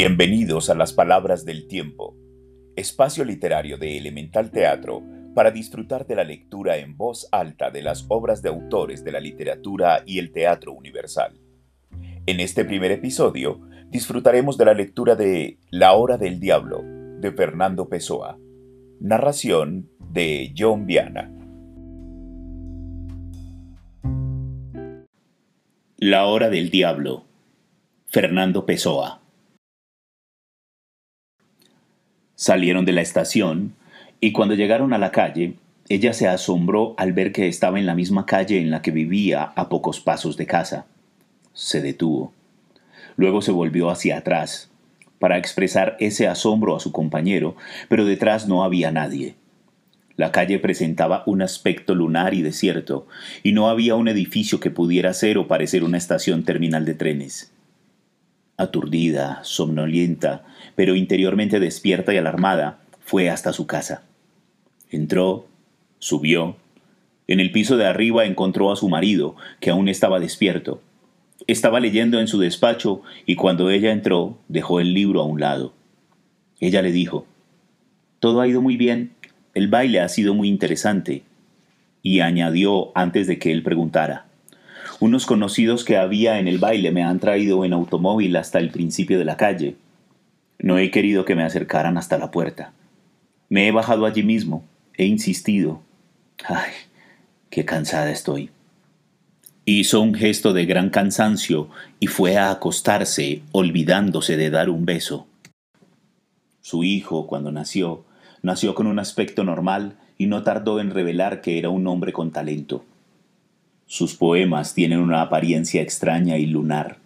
Bienvenidos a las Palabras del Tiempo, espacio literario de Elemental Teatro para disfrutar de la lectura en voz alta de las obras de autores de la literatura y el teatro universal. En este primer episodio disfrutaremos de la lectura de La Hora del Diablo de Fernando Pessoa, narración de John Viana. La Hora del Diablo, Fernando Pessoa. Salieron de la estación y cuando llegaron a la calle, ella se asombró al ver que estaba en la misma calle en la que vivía a pocos pasos de casa. Se detuvo. Luego se volvió hacia atrás para expresar ese asombro a su compañero, pero detrás no había nadie. La calle presentaba un aspecto lunar y desierto, y no había un edificio que pudiera ser o parecer una estación terminal de trenes aturdida, somnolienta, pero interiormente despierta y alarmada, fue hasta su casa. Entró, subió. En el piso de arriba encontró a su marido, que aún estaba despierto. Estaba leyendo en su despacho y cuando ella entró dejó el libro a un lado. Ella le dijo, Todo ha ido muy bien, el baile ha sido muy interesante. Y añadió antes de que él preguntara, unos conocidos que había en el baile me han traído en automóvil hasta el principio de la calle. No he querido que me acercaran hasta la puerta. Me he bajado allí mismo, he insistido. Ay, qué cansada estoy. Hizo un gesto de gran cansancio y fue a acostarse, olvidándose de dar un beso. Su hijo, cuando nació, nació con un aspecto normal y no tardó en revelar que era un hombre con talento. Sus poemas tienen una apariencia extraña y lunar.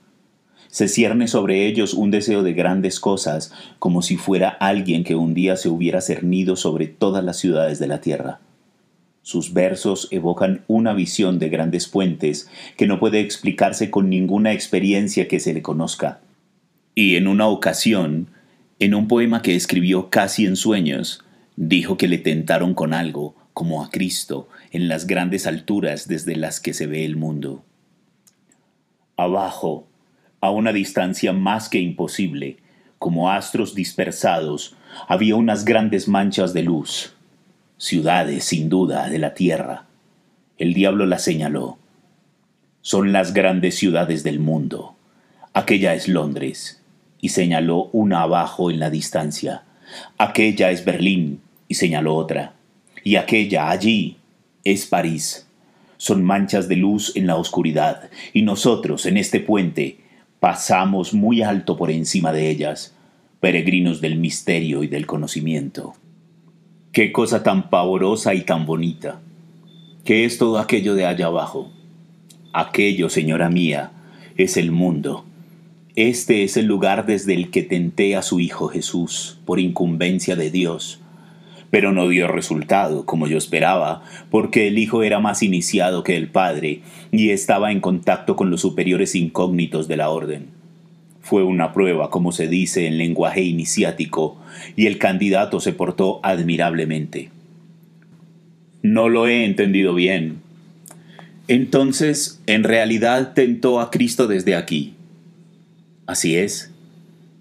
Se cierne sobre ellos un deseo de grandes cosas, como si fuera alguien que un día se hubiera cernido sobre todas las ciudades de la tierra. Sus versos evocan una visión de grandes puentes que no puede explicarse con ninguna experiencia que se le conozca. Y en una ocasión, en un poema que escribió casi en sueños, dijo que le tentaron con algo, como a Cristo, en las grandes alturas desde las que se ve el mundo. Abajo, a una distancia más que imposible, como astros dispersados, había unas grandes manchas de luz, ciudades sin duda de la tierra. El diablo las señaló. Son las grandes ciudades del mundo. Aquella es Londres, y señaló una abajo en la distancia. Aquella es Berlín, y señaló otra. Y aquella allí es París. Son manchas de luz en la oscuridad, y nosotros en este puente pasamos muy alto por encima de ellas, peregrinos del misterio y del conocimiento. Qué cosa tan pavorosa y tan bonita. ¿Qué es todo aquello de allá abajo? Aquello, señora mía, es el mundo. Este es el lugar desde el que tenté a su Hijo Jesús, por incumbencia de Dios, pero no dio resultado como yo esperaba, porque el hijo era más iniciado que el padre y estaba en contacto con los superiores incógnitos de la orden. Fue una prueba, como se dice en lenguaje iniciático, y el candidato se portó admirablemente. No lo he entendido bien. Entonces, en realidad tentó a Cristo desde aquí. Así es.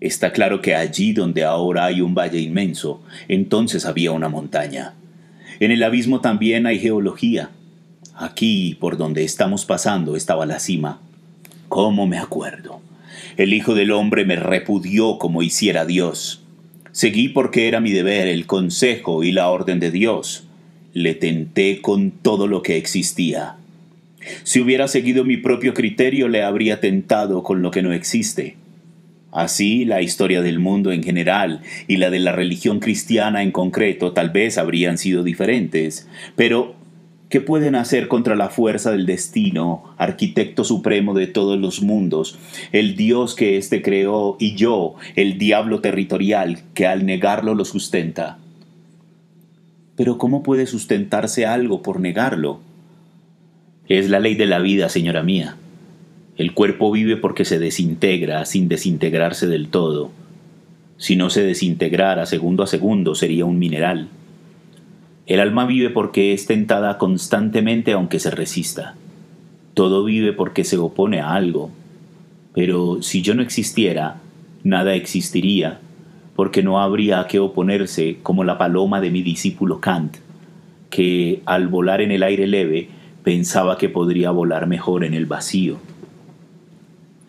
Está claro que allí donde ahora hay un valle inmenso, entonces había una montaña. En el abismo también hay geología. Aquí, por donde estamos pasando, estaba la cima. ¿Cómo me acuerdo? El Hijo del Hombre me repudió como hiciera Dios. Seguí porque era mi deber el consejo y la orden de Dios. Le tenté con todo lo que existía. Si hubiera seguido mi propio criterio, le habría tentado con lo que no existe. Así, la historia del mundo en general y la de la religión cristiana en concreto tal vez habrían sido diferentes, pero ¿qué pueden hacer contra la fuerza del destino, arquitecto supremo de todos los mundos, el Dios que éste creó y yo, el diablo territorial que al negarlo lo sustenta? Pero ¿cómo puede sustentarse algo por negarlo? Es la ley de la vida, señora mía. El cuerpo vive porque se desintegra sin desintegrarse del todo. Si no se desintegrara segundo a segundo sería un mineral. El alma vive porque es tentada constantemente aunque se resista. Todo vive porque se opone a algo. Pero si yo no existiera, nada existiría, porque no habría a qué oponerse como la paloma de mi discípulo Kant, que al volar en el aire leve pensaba que podría volar mejor en el vacío.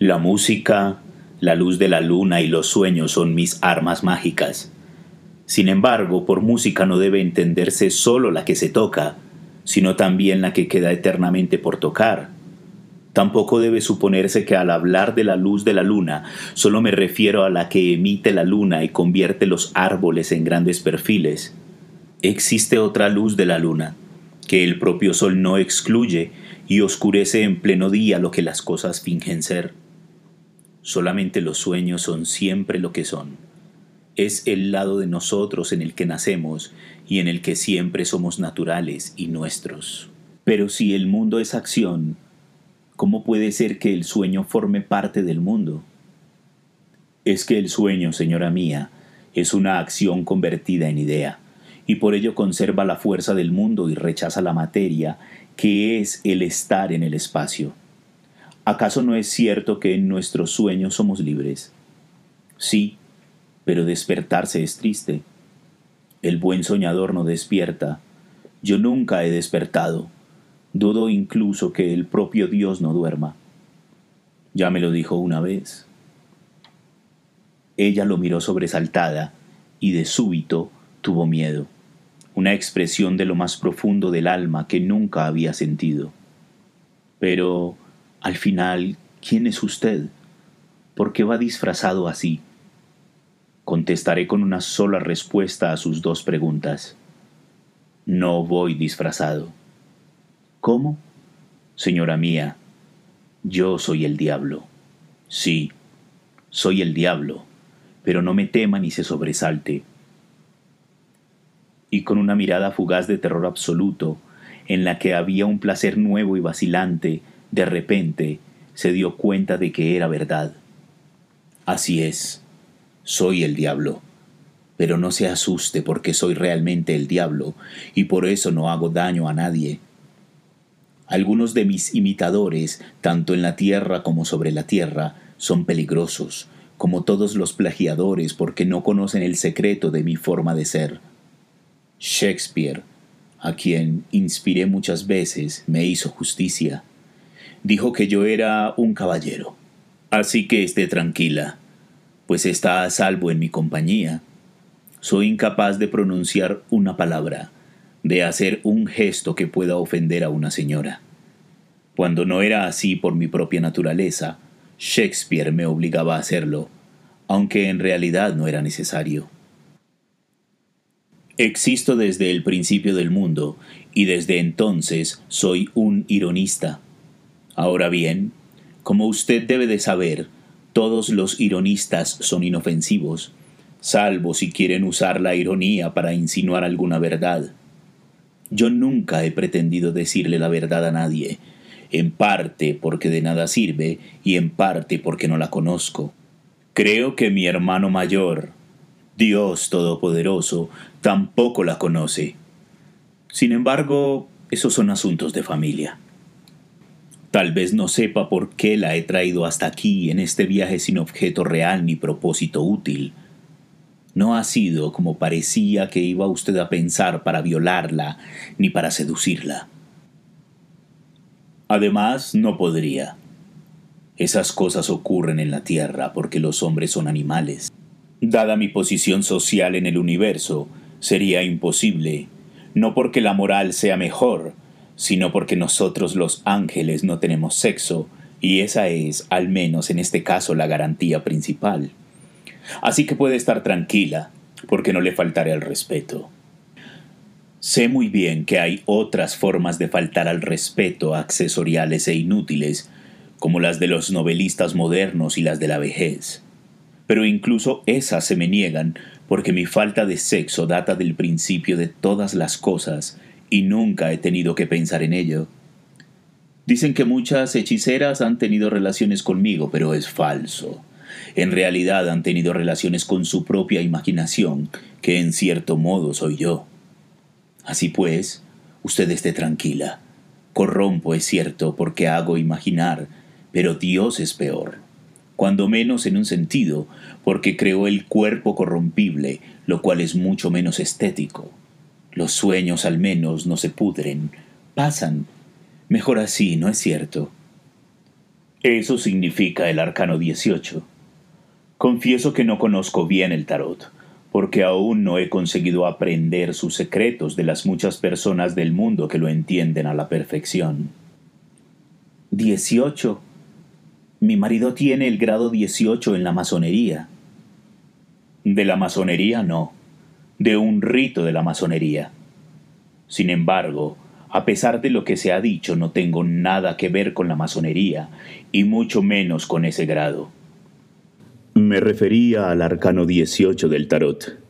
La música, la luz de la luna y los sueños son mis armas mágicas. Sin embargo, por música no debe entenderse solo la que se toca, sino también la que queda eternamente por tocar. Tampoco debe suponerse que al hablar de la luz de la luna solo me refiero a la que emite la luna y convierte los árboles en grandes perfiles. Existe otra luz de la luna, que el propio sol no excluye y oscurece en pleno día lo que las cosas fingen ser. Solamente los sueños son siempre lo que son. Es el lado de nosotros en el que nacemos y en el que siempre somos naturales y nuestros. Pero si el mundo es acción, ¿Cómo puede ser que el sueño forme parte del mundo? Es que el sueño, señora mía, es una acción convertida en idea, y por ello conserva la fuerza del mundo y rechaza la materia, que es el estar en el espacio. ¿Acaso no es cierto que en nuestros sueños somos libres? Sí, pero despertarse es triste. El buen soñador no despierta. Yo nunca he despertado. Dudo incluso que el propio Dios no duerma. Ya me lo dijo una vez. Ella lo miró sobresaltada y de súbito tuvo miedo, una expresión de lo más profundo del alma que nunca había sentido. Pero, al final, ¿quién es usted? ¿Por qué va disfrazado así? Contestaré con una sola respuesta a sus dos preguntas. No voy disfrazado. ¿Cómo? Señora mía, yo soy el diablo. Sí, soy el diablo, pero no me tema ni se sobresalte. Y con una mirada fugaz de terror absoluto, en la que había un placer nuevo y vacilante, de repente se dio cuenta de que era verdad. Así es, soy el diablo. Pero no se asuste porque soy realmente el diablo, y por eso no hago daño a nadie algunos de mis imitadores, tanto en la tierra como sobre la tierra, son peligrosos, como todos los plagiadores porque no conocen el secreto de mi forma de ser. Shakespeare, a quien inspiré muchas veces, me hizo justicia. Dijo que yo era un caballero. Así que esté tranquila, pues está a salvo en mi compañía. Soy incapaz de pronunciar una palabra de hacer un gesto que pueda ofender a una señora. Cuando no era así por mi propia naturaleza, Shakespeare me obligaba a hacerlo, aunque en realidad no era necesario. Existo desde el principio del mundo y desde entonces soy un ironista. Ahora bien, como usted debe de saber, todos los ironistas son inofensivos, salvo si quieren usar la ironía para insinuar alguna verdad. Yo nunca he pretendido decirle la verdad a nadie, en parte porque de nada sirve y en parte porque no la conozco. Creo que mi hermano mayor, Dios Todopoderoso, tampoco la conoce. Sin embargo, esos son asuntos de familia. Tal vez no sepa por qué la he traído hasta aquí en este viaje sin objeto real ni propósito útil. No ha sido como parecía que iba usted a pensar para violarla ni para seducirla. Además, no podría. Esas cosas ocurren en la Tierra porque los hombres son animales. Dada mi posición social en el universo, sería imposible, no porque la moral sea mejor, sino porque nosotros los ángeles no tenemos sexo, y esa es, al menos en este caso, la garantía principal. Así que puede estar tranquila, porque no le faltaré al respeto. Sé muy bien que hay otras formas de faltar al respeto accesoriales e inútiles, como las de los novelistas modernos y las de la vejez. Pero incluso esas se me niegan porque mi falta de sexo data del principio de todas las cosas y nunca he tenido que pensar en ello. Dicen que muchas hechiceras han tenido relaciones conmigo, pero es falso en realidad han tenido relaciones con su propia imaginación, que en cierto modo soy yo. Así pues, usted esté tranquila. Corrompo, es cierto, porque hago imaginar, pero Dios es peor. cuando menos en un sentido, porque creó el cuerpo corrompible, lo cual es mucho menos estético. Los sueños al menos no se pudren, pasan. Mejor así, ¿no es cierto? Eso significa el arcano 18. Confieso que no conozco bien el tarot, porque aún no he conseguido aprender sus secretos de las muchas personas del mundo que lo entienden a la perfección. 18. Mi marido tiene el grado 18 en la masonería. De la masonería no, de un rito de la masonería. Sin embargo, a pesar de lo que se ha dicho, no tengo nada que ver con la masonería, y mucho menos con ese grado. Me refería al arcano 18 del tarot,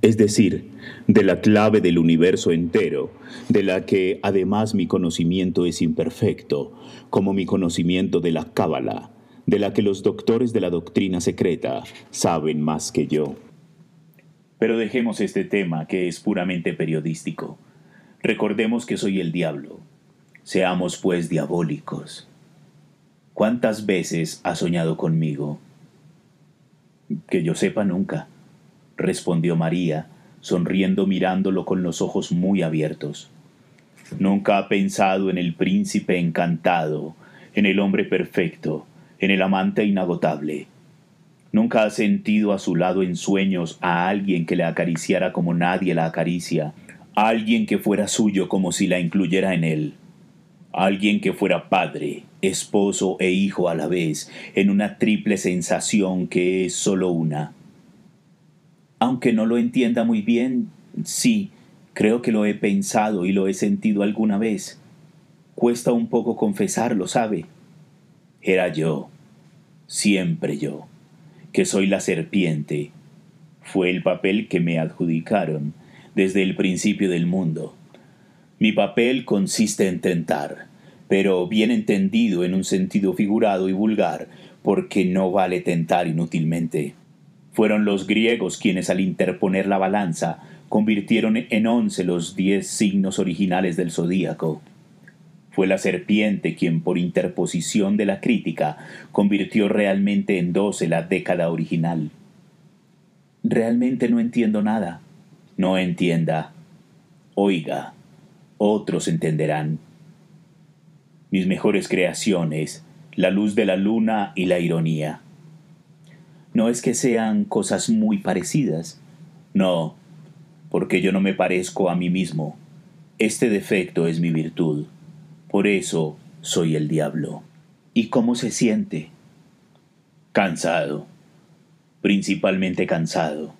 es decir, de la clave del universo entero, de la que además mi conocimiento es imperfecto, como mi conocimiento de la cábala, de la que los doctores de la doctrina secreta saben más que yo. Pero dejemos este tema que es puramente periodístico. Recordemos que soy el diablo. Seamos pues diabólicos. ¿Cuántas veces ha soñado conmigo? Que yo sepa nunca, respondió María, sonriendo mirándolo con los ojos muy abiertos. Nunca ha pensado en el príncipe encantado, en el hombre perfecto, en el amante inagotable. Nunca ha sentido a su lado en sueños a alguien que le acariciara como nadie la acaricia, alguien que fuera suyo como si la incluyera en él, alguien que fuera padre, esposo e hijo a la vez, en una triple sensación que es solo una. Aunque no lo entienda muy bien, sí, creo que lo he pensado y lo he sentido alguna vez. Cuesta un poco confesarlo, ¿sabe? Era yo, siempre yo, que soy la serpiente. Fue el papel que me adjudicaron desde el principio del mundo. Mi papel consiste en tentar, pero bien entendido en un sentido figurado y vulgar, porque no vale tentar inútilmente. Fueron los griegos quienes al interponer la balanza convirtieron en once los diez signos originales del zodíaco. Fue la serpiente quien por interposición de la crítica convirtió realmente en doce la década original. Realmente no entiendo nada. No entienda. Oiga. Otros entenderán mis mejores creaciones, la luz de la luna y la ironía. No es que sean cosas muy parecidas, no, porque yo no me parezco a mí mismo. Este defecto es mi virtud. Por eso soy el diablo. ¿Y cómo se siente? Cansado, principalmente cansado.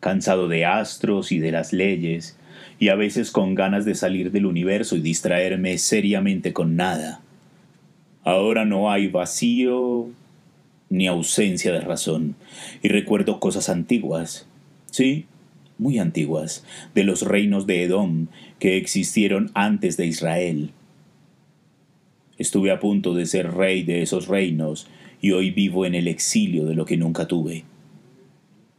Cansado de astros y de las leyes, y a veces con ganas de salir del universo y distraerme seriamente con nada. Ahora no hay vacío ni ausencia de razón, y recuerdo cosas antiguas, sí, muy antiguas, de los reinos de Edom que existieron antes de Israel. Estuve a punto de ser rey de esos reinos y hoy vivo en el exilio de lo que nunca tuve.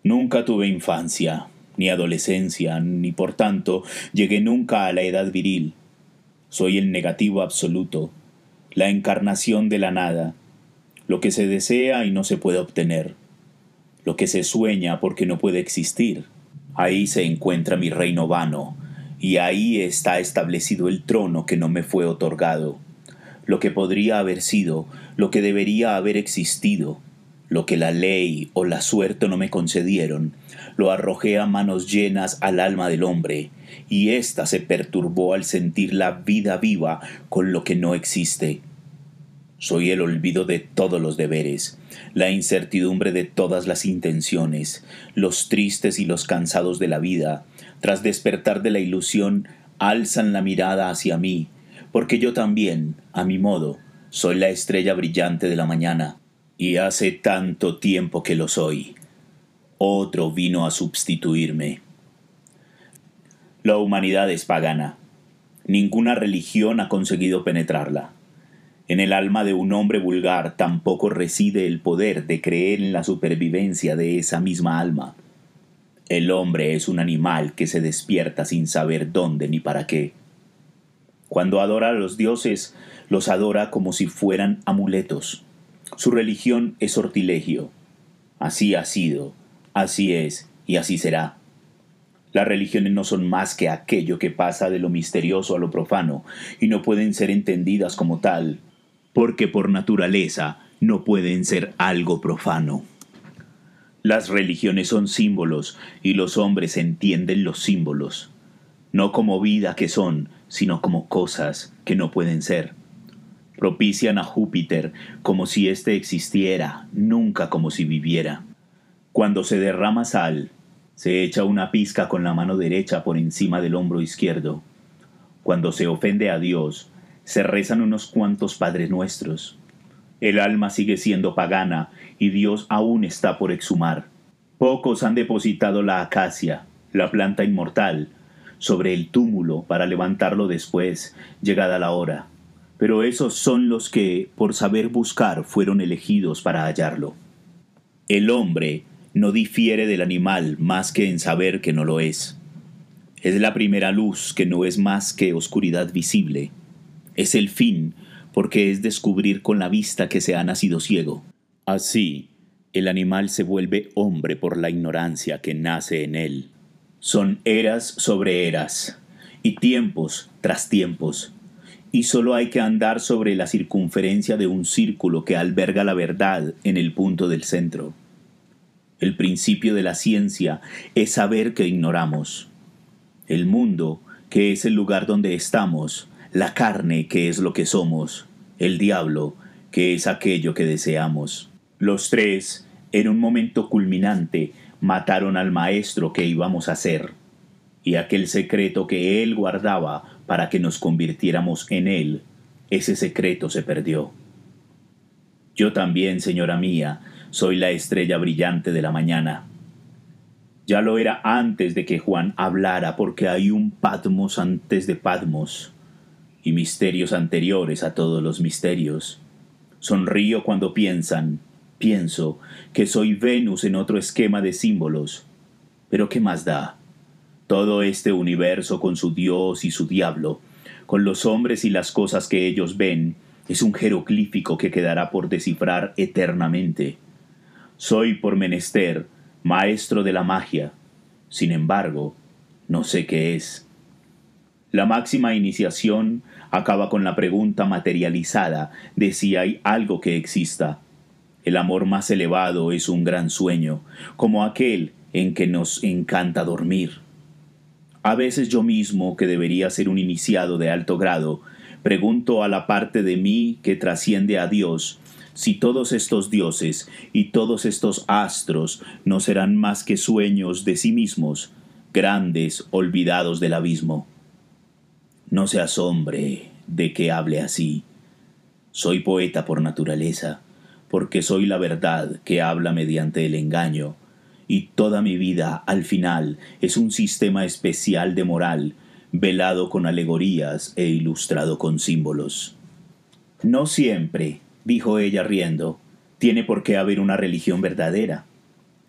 Nunca tuve infancia, ni adolescencia, ni por tanto llegué nunca a la edad viril. Soy el negativo absoluto, la encarnación de la nada, lo que se desea y no se puede obtener, lo que se sueña porque no puede existir. Ahí se encuentra mi reino vano, y ahí está establecido el trono que no me fue otorgado, lo que podría haber sido, lo que debería haber existido, lo que la ley o la suerte no me concedieron, lo arrojé a manos llenas al alma del hombre, y ésta se perturbó al sentir la vida viva con lo que no existe. Soy el olvido de todos los deberes, la incertidumbre de todas las intenciones, los tristes y los cansados de la vida, tras despertar de la ilusión, alzan la mirada hacia mí, porque yo también, a mi modo, soy la estrella brillante de la mañana, y hace tanto tiempo que lo soy. Otro vino a sustituirme. La humanidad es pagana. Ninguna religión ha conseguido penetrarla. En el alma de un hombre vulgar tampoco reside el poder de creer en la supervivencia de esa misma alma. El hombre es un animal que se despierta sin saber dónde ni para qué. Cuando adora a los dioses, los adora como si fueran amuletos Su religión es sortilegio. Así ha sido, así es y así será. Las religiones no son más que aquello que pasa de lo misterioso a lo profano y no pueden ser entendidas como tal, porque por naturaleza no pueden ser algo profano. Las religiones son símbolos y los hombres entienden los símbolos, no como vida que son, sino como cosas que no pueden ser. Propician a Júpiter como si éste existiera, nunca como si viviera. Cuando se derrama sal, se echa una pizca con la mano derecha por encima del hombro izquierdo. Cuando se ofende a Dios, se rezan unos cuantos Padres Nuestros. El alma sigue siendo pagana y Dios aún está por exhumar. Pocos han depositado la acacia, la planta inmortal, sobre el túmulo para levantarlo después, llegada la hora. Pero esos son los que, por saber buscar, fueron elegidos para hallarlo. El hombre no difiere del animal más que en saber que no lo es. Es la primera luz que no es más que oscuridad visible. Es el fin porque es descubrir con la vista que se ha nacido ciego. Así, el animal se vuelve hombre por la ignorancia que nace en él. Son eras sobre eras, y tiempos tras tiempos, y solo hay que andar sobre la circunferencia de un círculo que alberga la verdad en el punto del centro. El principio de la ciencia es saber que ignoramos. El mundo, que es el lugar donde estamos, la carne que es lo que somos, el diablo que es aquello que deseamos. Los tres, en un momento culminante, mataron al maestro que íbamos a ser, y aquel secreto que él guardaba para que nos convirtiéramos en él, ese secreto se perdió. Yo también, señora mía, soy la estrella brillante de la mañana. Ya lo era antes de que Juan hablara, porque hay un Patmos antes de Patmos y misterios anteriores a todos los misterios. Sonrío cuando piensan, pienso, que soy Venus en otro esquema de símbolos. Pero ¿qué más da? Todo este universo con su Dios y su diablo, con los hombres y las cosas que ellos ven, es un jeroglífico que quedará por descifrar eternamente. Soy por menester maestro de la magia, sin embargo, no sé qué es. La máxima iniciación acaba con la pregunta materializada de si hay algo que exista. El amor más elevado es un gran sueño, como aquel en que nos encanta dormir. A veces yo mismo, que debería ser un iniciado de alto grado, pregunto a la parte de mí que trasciende a Dios si todos estos dioses y todos estos astros no serán más que sueños de sí mismos, grandes olvidados del abismo. No se asombre de que hable así. Soy poeta por naturaleza, porque soy la verdad que habla mediante el engaño, y toda mi vida, al final, es un sistema especial de moral, velado con alegorías e ilustrado con símbolos. No siempre, dijo ella riendo, tiene por qué haber una religión verdadera.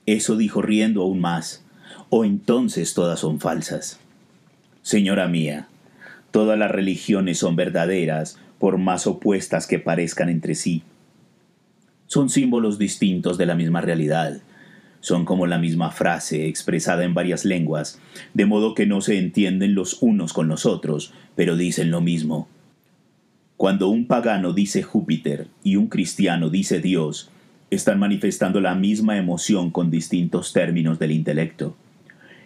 Eso dijo riendo aún más, o entonces todas son falsas. Señora mía, Todas las religiones son verdaderas, por más opuestas que parezcan entre sí. Son símbolos distintos de la misma realidad. Son como la misma frase expresada en varias lenguas, de modo que no se entienden los unos con los otros, pero dicen lo mismo. Cuando un pagano dice Júpiter y un cristiano dice Dios, están manifestando la misma emoción con distintos términos del intelecto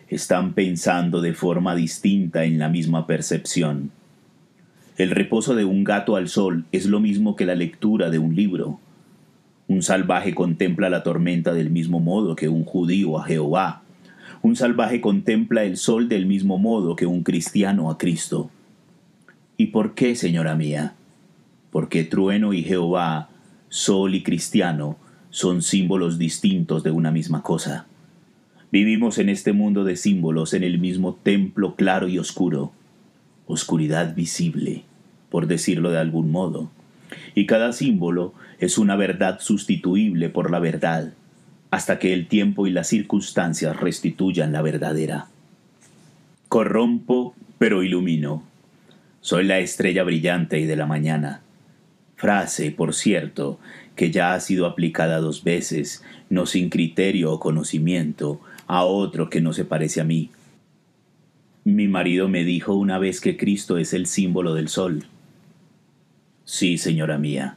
están pensando de forma distinta en la misma percepción. El reposo de un gato al sol es lo mismo que la lectura de un libro. Un salvaje contempla la tormenta del mismo modo que un judío a Jehová. Un salvaje contempla el sol del mismo modo que un cristiano a Cristo. ¿Y por qué, señora mía? Porque trueno y Jehová, sol y cristiano, son símbolos distintos de una misma cosa. Vivimos en este mundo de símbolos, en el mismo templo claro y oscuro, oscuridad visible, por decirlo de algún modo. Y cada símbolo es una verdad sustituible por la verdad, hasta que el tiempo y las circunstancias restituyan la verdadera. Corrompo, pero ilumino. Soy la estrella brillante y de la mañana. Frase, por cierto, que ya ha sido aplicada dos veces, no sin criterio o conocimiento, a otro que no se parece a mí. Mi marido me dijo una vez que Cristo es el símbolo del sol. Sí, señora mía.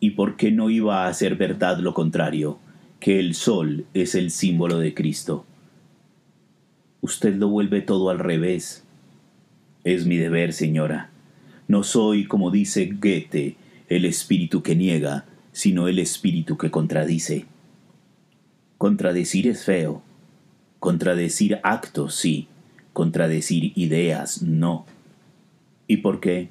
¿Y por qué no iba a ser verdad lo contrario, que el sol es el símbolo de Cristo? Usted lo vuelve todo al revés. Es mi deber, señora. No soy, como dice Goethe, el espíritu que niega, sino el espíritu que contradice. Contradecir es feo. Contradecir actos, sí. Contradecir ideas, no. ¿Y por qué?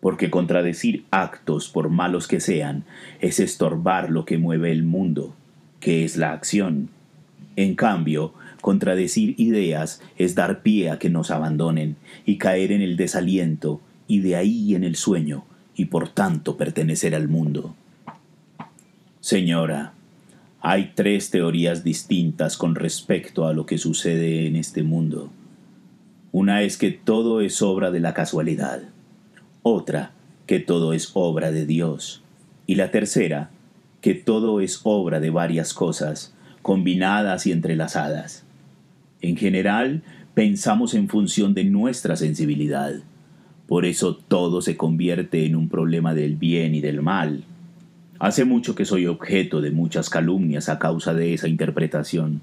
Porque contradecir actos, por malos que sean, es estorbar lo que mueve el mundo, que es la acción. En cambio, contradecir ideas es dar pie a que nos abandonen y caer en el desaliento y de ahí en el sueño y por tanto pertenecer al mundo. Señora, hay tres teorías distintas con respecto a lo que sucede en este mundo. Una es que todo es obra de la casualidad, otra que todo es obra de Dios y la tercera que todo es obra de varias cosas, combinadas y entrelazadas. En general, pensamos en función de nuestra sensibilidad, por eso todo se convierte en un problema del bien y del mal. Hace mucho que soy objeto de muchas calumnias a causa de esa interpretación.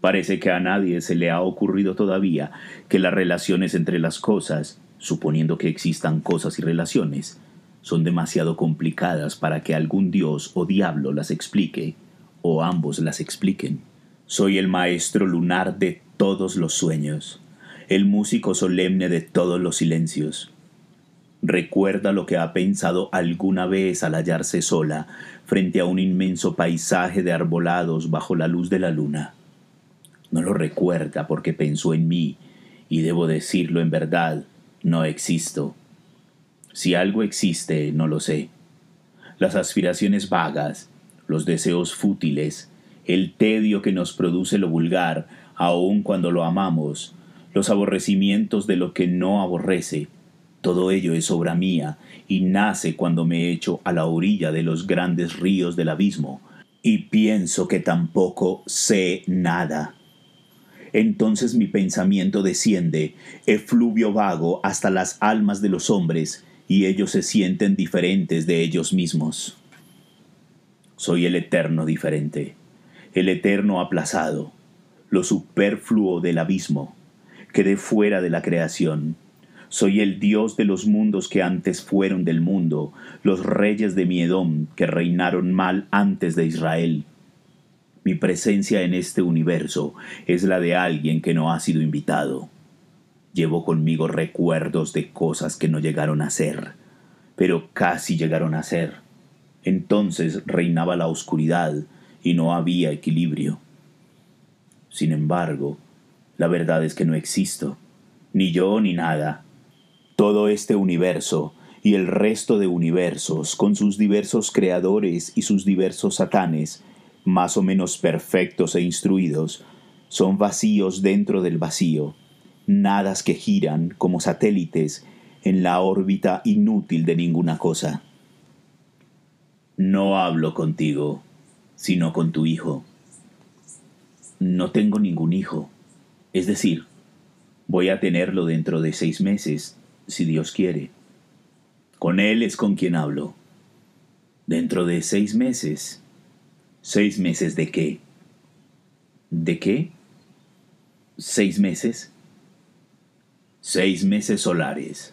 Parece que a nadie se le ha ocurrido todavía que las relaciones entre las cosas, suponiendo que existan cosas y relaciones, son demasiado complicadas para que algún dios o diablo las explique, o ambos las expliquen. Soy el maestro lunar de todos los sueños el músico solemne de todos los silencios. Recuerda lo que ha pensado alguna vez al hallarse sola frente a un inmenso paisaje de arbolados bajo la luz de la luna. No lo recuerda porque pensó en mí, y debo decirlo en verdad, no existo. Si algo existe, no lo sé. Las aspiraciones vagas, los deseos fútiles, el tedio que nos produce lo vulgar, aun cuando lo amamos, los aborrecimientos de lo que no aborrece. Todo ello es obra mía y nace cuando me echo a la orilla de los grandes ríos del abismo y pienso que tampoco sé nada. Entonces mi pensamiento desciende, efluvio vago, hasta las almas de los hombres, y ellos se sienten diferentes de ellos mismos. Soy el eterno diferente, el eterno aplazado, lo superfluo del abismo, quedé fuera de la creación. Soy el Dios de los mundos que antes fueron del mundo, los reyes de Miedón que reinaron mal antes de Israel. Mi presencia en este universo es la de alguien que no ha sido invitado. Llevo conmigo recuerdos de cosas que no llegaron a ser, pero casi llegaron a ser. Entonces reinaba la oscuridad y no había equilibrio. Sin embargo, la verdad es que no existo, ni yo ni nada. Todo este universo y el resto de universos, con sus diversos creadores y sus diversos satanes, más o menos perfectos e instruidos, son vacíos dentro del vacío, nadas que giran como satélites en la órbita inútil de ninguna cosa. No hablo contigo, sino con tu hijo. No tengo ningún hijo. Es decir, voy a tenerlo dentro de seis meses, si Dios quiere. Con Él es con quien hablo. Dentro de seis meses. ¿Seis meses de qué? ¿De qué? ¿Seis meses? Seis meses solares.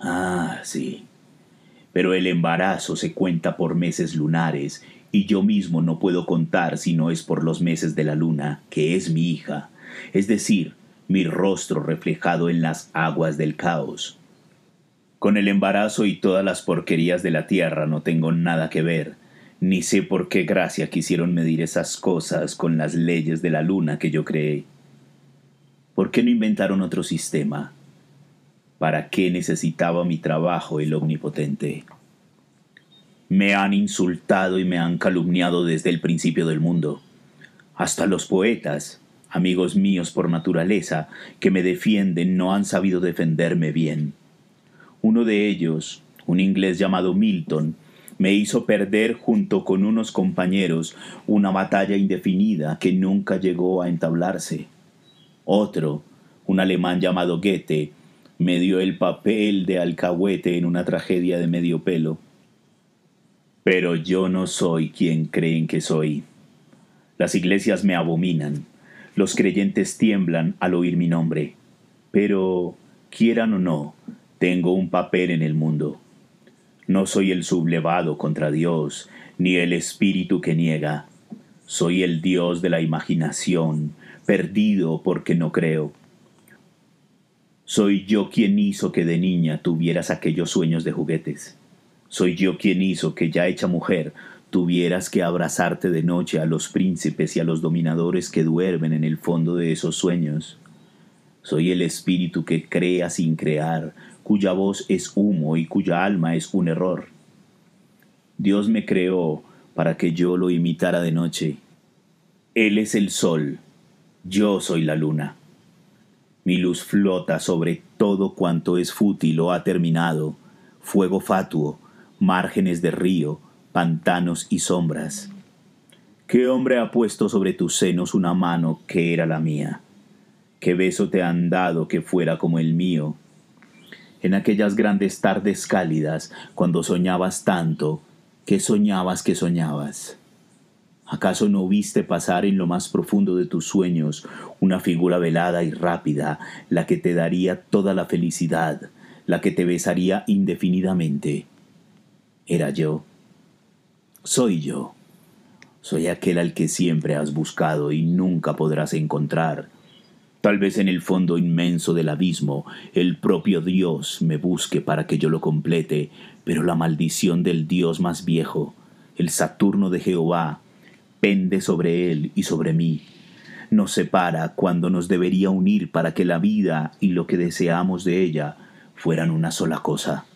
Ah, sí. Pero el embarazo se cuenta por meses lunares y yo mismo no puedo contar si no es por los meses de la luna, que es mi hija es decir, mi rostro reflejado en las aguas del caos. Con el embarazo y todas las porquerías de la tierra no tengo nada que ver, ni sé por qué gracia quisieron medir esas cosas con las leyes de la luna que yo creé. ¿Por qué no inventaron otro sistema? ¿Para qué necesitaba mi trabajo el omnipotente? Me han insultado y me han calumniado desde el principio del mundo. Hasta los poetas, amigos míos por naturaleza, que me defienden, no han sabido defenderme bien. Uno de ellos, un inglés llamado Milton, me hizo perder junto con unos compañeros una batalla indefinida que nunca llegó a entablarse. Otro, un alemán llamado Goethe, me dio el papel de alcahuete en una tragedia de medio pelo. Pero yo no soy quien creen que soy. Las iglesias me abominan, los creyentes tiemblan al oír mi nombre. Pero, quieran o no, tengo un papel en el mundo. No soy el sublevado contra Dios, ni el espíritu que niega. Soy el Dios de la imaginación, perdido porque no creo. Soy yo quien hizo que de niña tuvieras aquellos sueños de juguetes. Soy yo quien hizo que ya hecha mujer tuvieras que abrazarte de noche a los príncipes y a los dominadores que duermen en el fondo de esos sueños. Soy el espíritu que crea sin crear, cuya voz es humo y cuya alma es un error. Dios me creó para que yo lo imitara de noche. Él es el sol, yo soy la luna. Mi luz flota sobre todo cuanto es fútil o ha terminado, fuego fatuo, márgenes de río, pantanos y sombras. ¿Qué hombre ha puesto sobre tus senos una mano que era la mía? ¿Qué beso te han dado que fuera como el mío? En aquellas grandes tardes cálidas, cuando soñabas tanto, ¿qué soñabas que soñabas? ¿Acaso no viste pasar en lo más profundo de tus sueños una figura velada y rápida, la que te daría toda la felicidad, la que te besaría indefinidamente? Era yo. Soy yo. Soy aquel al que siempre has buscado y nunca podrás encontrar Tal vez en el fondo inmenso del abismo el propio Dios me busque para que yo lo complete, pero la maldición del Dios más viejo, el Saturno de Jehová, pende sobre él y sobre mí. Nos separa cuando nos debería unir para que la vida y lo que deseamos de ella fueran una sola cosa.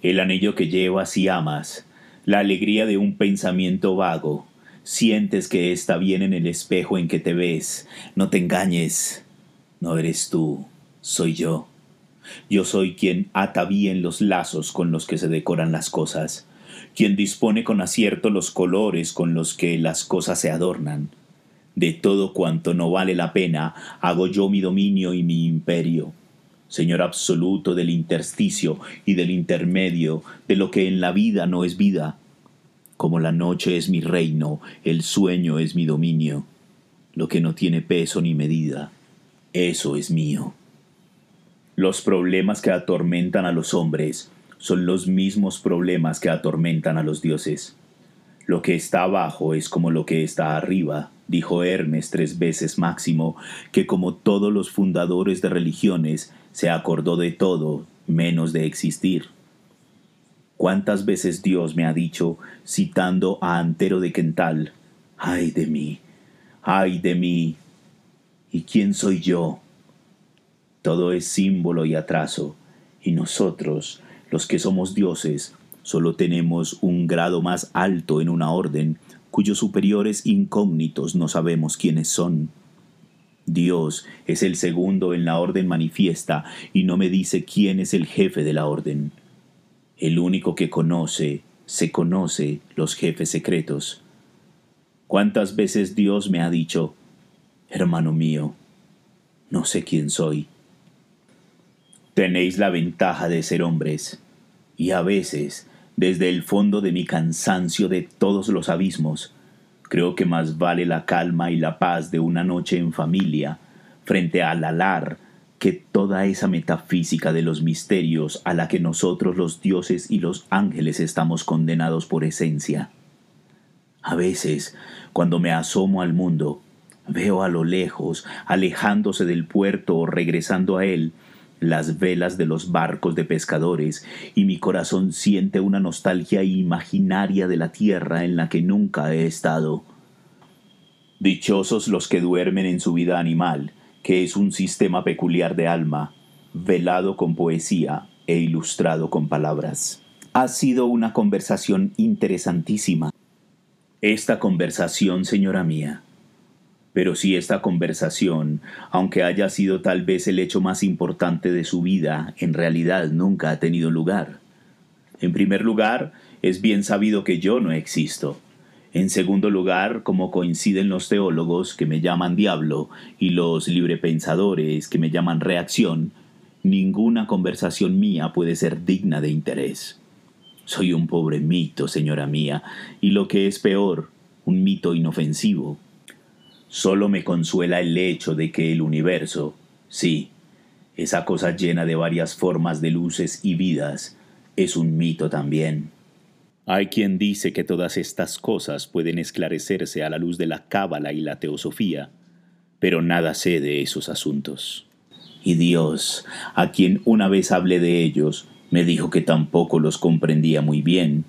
El anillo que llevas y amas, la alegría de un pensamiento vago, sientes que está bien en el espejo en que te ves, no te engañes, no eres tú, soy yo. Yo soy quien ata bien los lazos con los que se decoran las cosas, quien dispone con acierto los colores con los que las cosas se adornan. De todo cuanto no vale la pena, hago yo mi dominio y mi imperio. Señor absoluto del intersticio y del intermedio, de lo que en la vida no es vida. Como la noche es mi reino, el sueño es mi dominio, lo que no tiene peso ni medida eso es mío. Los problemas que atormentan a los hombres son los mismos problemas que atormentan a los dioses. Lo que está abajo es como lo que está arriba, dijo Hermes tres veces máximo, que como todos los fundadores de religiones, se acordó de todo menos de existir. ¿Cuántas veces Dios me ha dicho, citando a Antero de Quental, ay de mí, ay de mí, ¿Y quién soy yo? Todo es símbolo y atraso, y nosotros, los que somos dioses, solo tenemos un grado más alto en una orden cuyos superiores incógnitos no sabemos quiénes son. Dios es el segundo en la orden manifiesta y no me dice quién es el jefe de la orden. El único que conoce, se conoce los jefes secretos. ¿Cuántas veces Dios me ha dicho, hermano mío, no sé quién soy. Tenéis la ventaja de ser hombres, y a veces, desde el fondo de mi cansancio de todos los abismos, creo que más vale la calma y la paz de una noche en familia frente al alar que toda esa metafísica de los misterios a la que nosotros los dioses y los ángeles estamos condenados por esencia. A veces, cuando me asomo al mundo, Veo a lo lejos, alejándose del puerto o regresando a él, las velas de los barcos de pescadores, y mi corazón siente una nostalgia imaginaria de la tierra en la que nunca he estado. Dichosos los que duermen en su vida animal, que es un sistema peculiar de alma, velado con poesía e ilustrado con palabras. Ha sido una conversación interesantísima. Esta conversación, señora mía, pero si esta conversación, aunque haya sido tal vez el hecho más importante de su vida, en realidad nunca ha tenido lugar. En primer lugar, es bien sabido que yo no existo. En segundo lugar, como coinciden los teólogos que me llaman diablo y los librepensadores que me llaman reacción, ninguna conversación mía puede ser digna de interés. Soy un pobre mito, señora mía, y lo que es peor, un mito inofensivo. Solo me consuela el hecho de que el universo, sí, esa cosa llena de varias formas de luces y vidas, es un mito también. Hay quien dice que todas estas cosas pueden esclarecerse a la luz de la cábala y la teosofía, pero nada sé de esos asuntos. Y Dios, a quien una vez hablé de ellos, me dijo que tampoco los comprendía muy bien,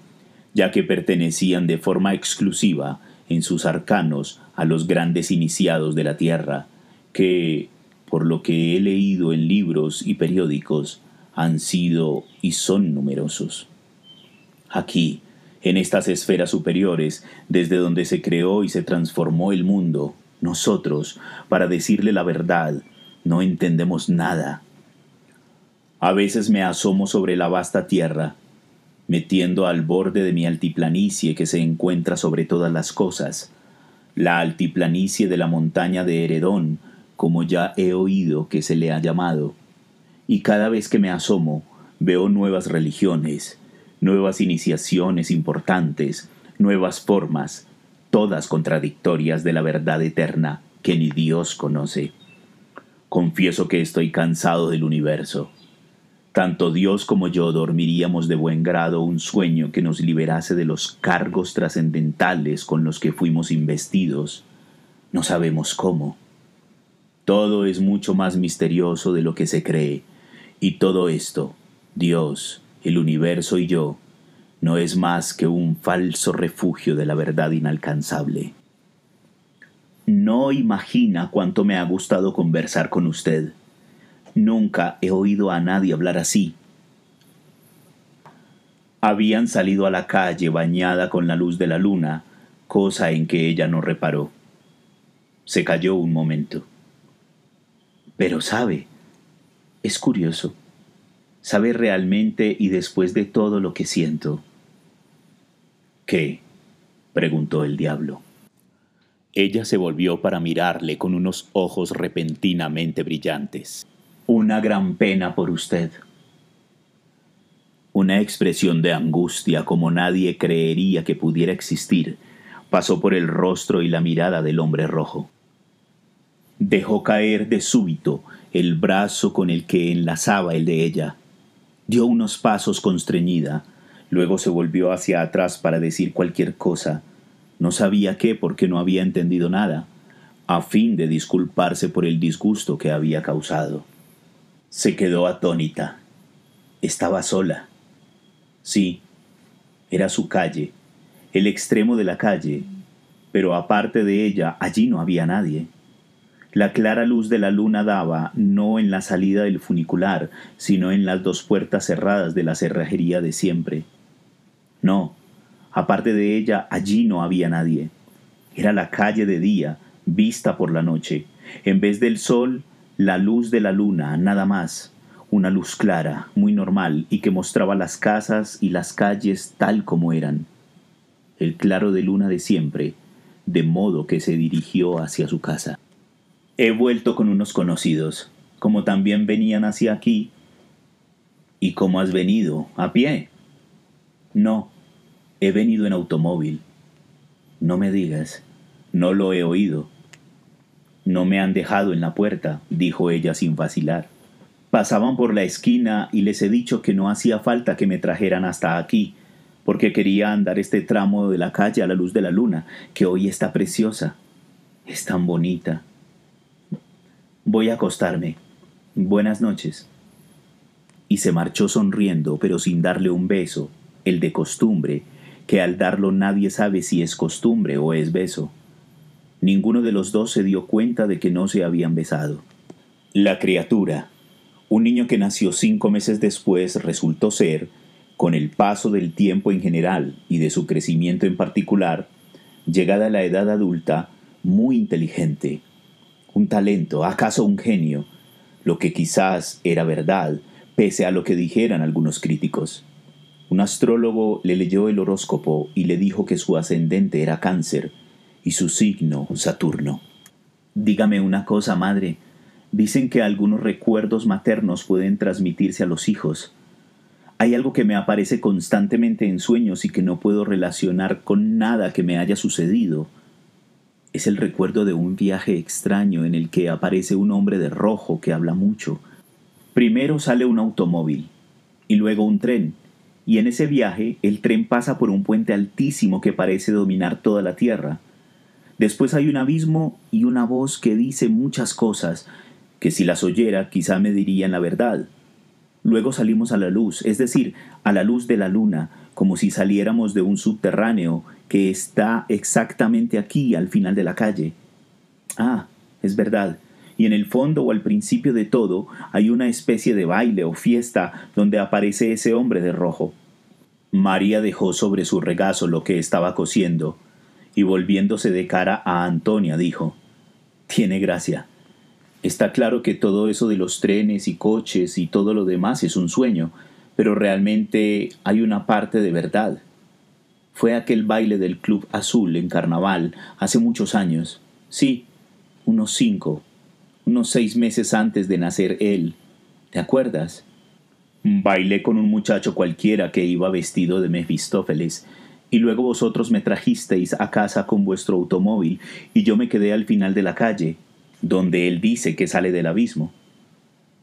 ya que pertenecían de forma exclusiva en sus arcanos a los grandes iniciados de la tierra, que, por lo que he leído en libros y periódicos, han sido y son numerosos. Aquí, en estas esferas superiores, desde donde se creó y se transformó el mundo, nosotros, para decirle la verdad, no entendemos nada. A veces me asomo sobre la vasta tierra, metiendo al borde de mi altiplanicie que se encuentra sobre todas las cosas, la altiplanicie de la montaña de Heredón, como ya he oído que se le ha llamado, y cada vez que me asomo veo nuevas religiones, nuevas iniciaciones importantes, nuevas formas, todas contradictorias de la verdad eterna que ni Dios conoce. Confieso que estoy cansado del universo. Tanto Dios como yo dormiríamos de buen grado un sueño que nos liberase de los cargos trascendentales con los que fuimos investidos. No sabemos cómo. Todo es mucho más misterioso de lo que se cree y todo esto, Dios, el universo y yo, no es más que un falso refugio de la verdad inalcanzable. No imagina cuánto me ha gustado conversar con usted. Nunca he oído a nadie hablar así. Habían salido a la calle bañada con la luz de la luna, cosa en que ella no reparó. Se calló un momento. Pero sabe, es curioso. Sabe realmente y después de todo lo que siento. ¿Qué? preguntó el diablo. Ella se volvió para mirarle con unos ojos repentinamente brillantes. Una gran pena por usted. Una expresión de angustia como nadie creería que pudiera existir pasó por el rostro y la mirada del hombre rojo. Dejó caer de súbito el brazo con el que enlazaba el de ella. Dio unos pasos constreñida, luego se volvió hacia atrás para decir cualquier cosa. No sabía qué porque no había entendido nada, a fin de disculparse por el disgusto que había causado. Se quedó atónita. Estaba sola. Sí, era su calle, el extremo de la calle, pero aparte de ella allí no había nadie. La clara luz de la luna daba no en la salida del funicular, sino en las dos puertas cerradas de la cerrajería de siempre. No, aparte de ella, allí no había nadie. Era la calle de día, vista por la noche. En vez del sol, la luz de la luna, nada más. Una luz clara, muy normal, y que mostraba las casas y las calles tal como eran. El claro de luna de siempre, de modo que se dirigió hacia su casa. He vuelto con unos conocidos, como también venían hacia aquí. ¿Y cómo has venido? ¿A pie? No, he venido en automóvil. No me digas, no lo he oído. No me han dejado en la puerta, dijo ella sin vacilar. Pasaban por la esquina y les he dicho que no hacía falta que me trajeran hasta aquí, porque quería andar este tramo de la calle a la luz de la luna, que hoy está preciosa. Es tan bonita. Voy a acostarme. Buenas noches. Y se marchó sonriendo, pero sin darle un beso, el de costumbre, que al darlo nadie sabe si es costumbre o es beso. Ninguno de los dos se dio cuenta de que no se habían besado. La criatura, un niño que nació cinco meses después, resultó ser, con el paso del tiempo en general y de su crecimiento en particular, llegada a la edad adulta, muy inteligente, un talento, acaso un genio, lo que quizás era verdad, pese a lo que dijeran algunos críticos. Un astrólogo le leyó el horóscopo y le dijo que su ascendente era cáncer y su signo Saturno. Dígame una cosa, madre. Dicen que algunos recuerdos maternos pueden transmitirse a los hijos. Hay algo que me aparece constantemente en sueños y que no puedo relacionar con nada que me haya sucedido. Es el recuerdo de un viaje extraño en el que aparece un hombre de rojo que habla mucho. Primero sale un automóvil y luego un tren y en ese viaje el tren pasa por un puente altísimo que parece dominar toda la tierra. Después hay un abismo y una voz que dice muchas cosas, que si las oyera quizá me dirían la verdad. Luego salimos a la luz, es decir, a la luz de la luna, como si saliéramos de un subterráneo que está exactamente aquí al final de la calle. Ah, es verdad, y en el fondo o al principio de todo hay una especie de baile o fiesta donde aparece ese hombre de rojo. María dejó sobre su regazo lo que estaba cosiendo y volviéndose de cara a Antonia dijo Tiene gracia. Está claro que todo eso de los trenes y coches y todo lo demás es un sueño, pero realmente hay una parte de verdad. Fue aquel baile del Club Azul en carnaval hace muchos años. Sí, unos cinco unos seis meses antes de nacer él. ¿Te acuerdas? Bailé con un muchacho cualquiera que iba vestido de Mefistófeles, y luego vosotros me trajisteis a casa con vuestro automóvil, y yo me quedé al final de la calle, donde él dice que sale del abismo.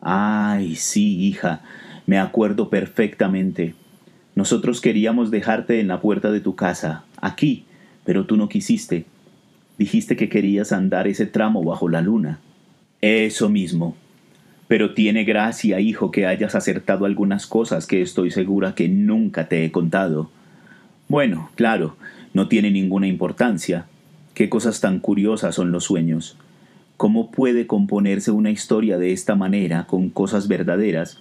Ay, sí, hija, me acuerdo perfectamente. Nosotros queríamos dejarte en la puerta de tu casa, aquí, pero tú no quisiste. Dijiste que querías andar ese tramo bajo la luna. Eso mismo. Pero tiene gracia, hijo, que hayas acertado algunas cosas que estoy segura que nunca te he contado. Bueno, claro, no tiene ninguna importancia. Qué cosas tan curiosas son los sueños. ¿Cómo puede componerse una historia de esta manera con cosas verdaderas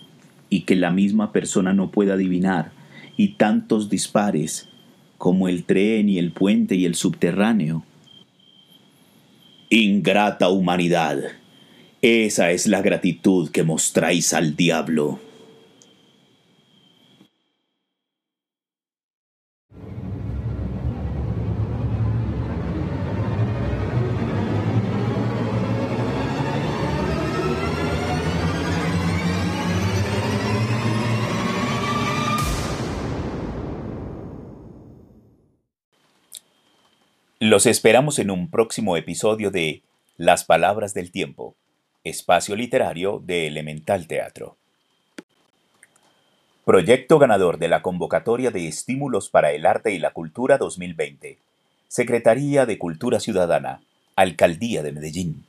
y que la misma persona no pueda adivinar y tantos dispares como el tren y el puente y el subterráneo? Ingrata humanidad. Esa es la gratitud que mostráis al diablo. Los esperamos en un próximo episodio de Las Palabras del Tiempo Espacio Literario de Elemental Teatro. Proyecto ganador de la Convocatoria de Estímulos para el Arte y la Cultura 2020. Secretaría de Cultura Ciudadana. Alcaldía de Medellín.